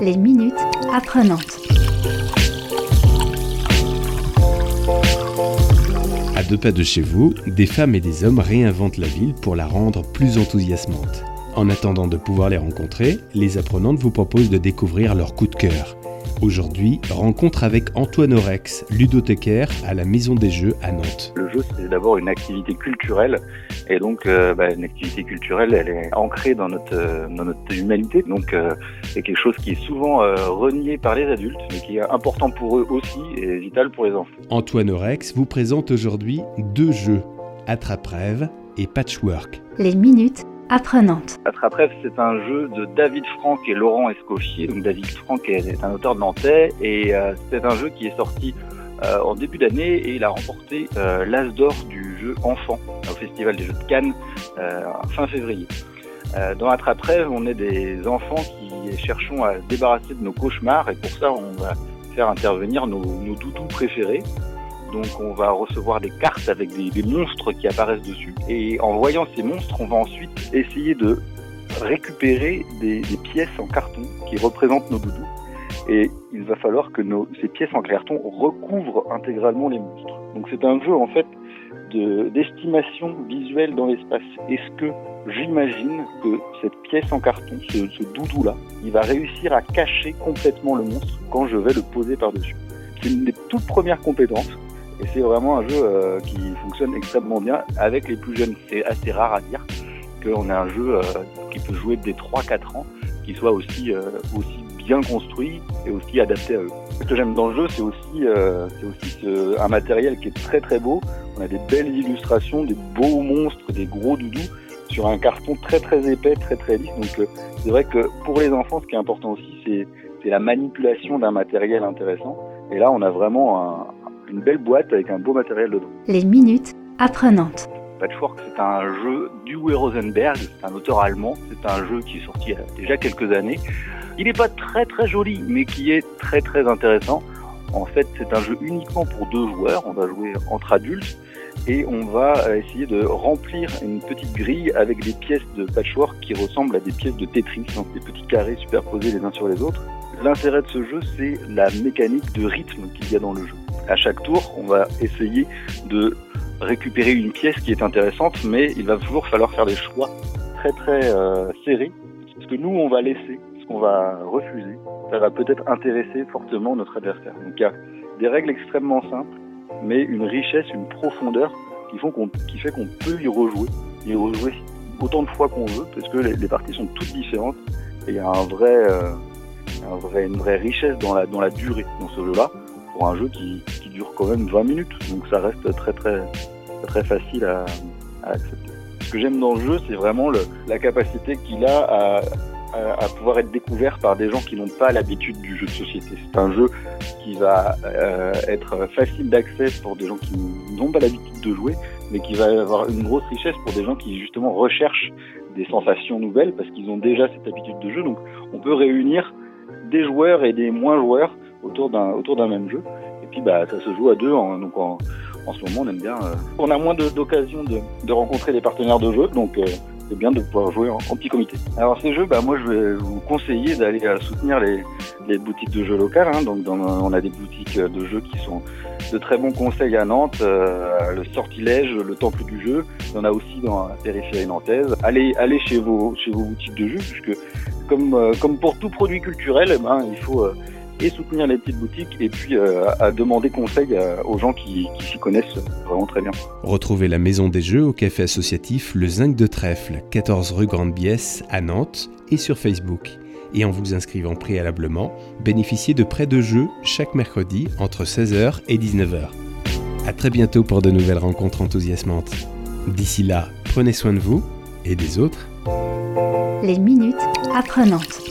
Les minutes apprenantes. À deux pas de chez vous, des femmes et des hommes réinventent la ville pour la rendre plus enthousiasmante. En attendant de pouvoir les rencontrer, les apprenantes vous proposent de découvrir leur coup de cœur. Aujourd'hui, rencontre avec Antoine Orex, ludothécaire à la Maison des Jeux à Nantes. Le jeu, c'est d'abord une activité culturelle. Et donc, euh, bah, une activité culturelle, elle est ancrée dans notre, euh, dans notre humanité. Donc, euh, c'est quelque chose qui est souvent euh, renié par les adultes, mais qui est important pour eux aussi et vital pour les enfants. Antoine Orex vous présente aujourd'hui deux jeux, Attrape-rêve et Patchwork. Les minutes apprenantes. Attrape-rêve, c'est un jeu de David Franck et Laurent Escoffier. Donc, David Franck est, un auteur nantais et euh, c'est un jeu qui est sorti euh, en début d'année et il a remporté euh, l'As d'or du jeu enfant au Festival des Jeux de Cannes fin février. Dans Attrape-rêve, on est des enfants qui cherchons à se débarrasser de nos cauchemars et pour ça, on va faire intervenir nos, nos doudous préférés. Donc on va recevoir des cartes avec des, monstres qui apparaissent dessus. Et en voyant ces monstres, on va ensuite essayer de récupérer des, pièces en carton qui représentent nos doudous. Et il va falloir que ces pièces en carton recouvrent intégralement les monstres. Donc c'est un jeu en fait de- d'estimation visuelle dans l'espace. Est-ce que j'imagine que cette pièce en carton, ce doudou-là, il va réussir à cacher complètement le monstre quand je vais le poser par-dessus? C'est une des toutes premières compétences. Et c'est vraiment un jeu euh, qui fonctionne extrêmement bien avec les plus jeunes. C'est assez rare à dire qu'on a un jeu euh, qui peut jouer dès 3-4 ans, qui soit aussi, euh, aussi bien construit et aussi adapté à eux. Ce que j'aime dans le jeu, c'est aussi, aussi un matériel qui est très très beau. On a des belles illustrations, des beaux monstres, des gros doudous sur un carton très très épais, très très lisse. Donc c'est vrai que pour les enfants, ce qui est important aussi, c'est la manipulation d'un matériel intéressant. Et là, on a vraiment un- une belle boîte avec un beau matériel dedans. Les minutes apprenantes. Patchwork, c'est un jeu d'Uwe Rosenberg, c'est un auteur allemand. C'est un jeu qui est sorti il y a déjà quelques années. Il n'est pas très très joli, mais qui est très très intéressant. En fait, c'est un jeu uniquement pour deux joueurs. On va jouer entre adultes et on va essayer de remplir une petite grille avec des pièces de patchwork qui ressemblent à des pièces de Tetris, donc des petits carrés superposés les uns sur les autres. L'intérêt de ce jeu, c'est la mécanique de rythme qu'il y a dans le jeu. À chaque tour, on va essayer de récupérer une pièce qui est intéressante, mais il va toujours falloir faire des choix très très euh, serrés. Ce que nous, on va laisser, ce qu'on va refuser, ça va peut-être intéresser fortement notre adversaire. Donc il y a des règles extrêmement simples, mais une richesse, une profondeur qui, font qu'on, qui fait qu'on peut y rejouer, y rejouer autant de fois qu'on veut, parce que les, les parties sont toutes différentes, et il y a un vrai, euh, un vrai, une vraie richesse dans la, dans la durée dans ce jeu-là, un jeu qui, dure quand même 20 minutes, donc ça reste très très, très facile à, accepter. Ce que j'aime dans le jeu, c'est vraiment la capacité qu'il a à pouvoir être découvert par des gens qui n'ont pas l'habitude du jeu de société. C'est un jeu qui va euh, être facile d'accès pour des gens qui n'ont pas l'habitude de jouer, mais qui va avoir une grosse richesse pour des gens qui justement recherchent des sensations nouvelles parce qu'ils ont déjà cette habitude de jeu. Donc on peut réunir des joueurs et des moins joueurs autour d'un autour d'un même jeu. Et puis bah ça se joue à deux. Donc en, en ce moment on aime bien. euh, on a moins de- d'occasions de, de rencontrer des partenaires de jeu, donc euh, c'est bien de pouvoir jouer en, petit comité. Alors ces jeux, bah moi je vais vous conseiller d'aller euh, soutenir les, les boutiques de jeux locales. Hein. Donc on a des boutiques de jeux qui sont de très bons conseils à Nantes, le Sortilège, le Temple du jeu. Il y en a aussi dans la périphérie nantaise. Allez, allez chez vos chez vos boutiques de jeux, puisque comme comme pour tout produit culturel, eh ben, il faut et soutenir les petites boutiques et puis euh, à demander conseil à- aux gens qui, qui s'y connaissent vraiment très bien. Retrouvez la Maison des Jeux au café associatif Le Zinc de Trèfle, 14 rue Grande Biesse à Nantes et sur Facebook. Et en vous inscrivant préalablement, bénéficiez de prêts de jeux chaque mercredi entre 16h et 19h. À très bientôt pour de nouvelles rencontres enthousiasmantes. D'ici là, prenez soin de vous et des autres. Les minutes apprenantes.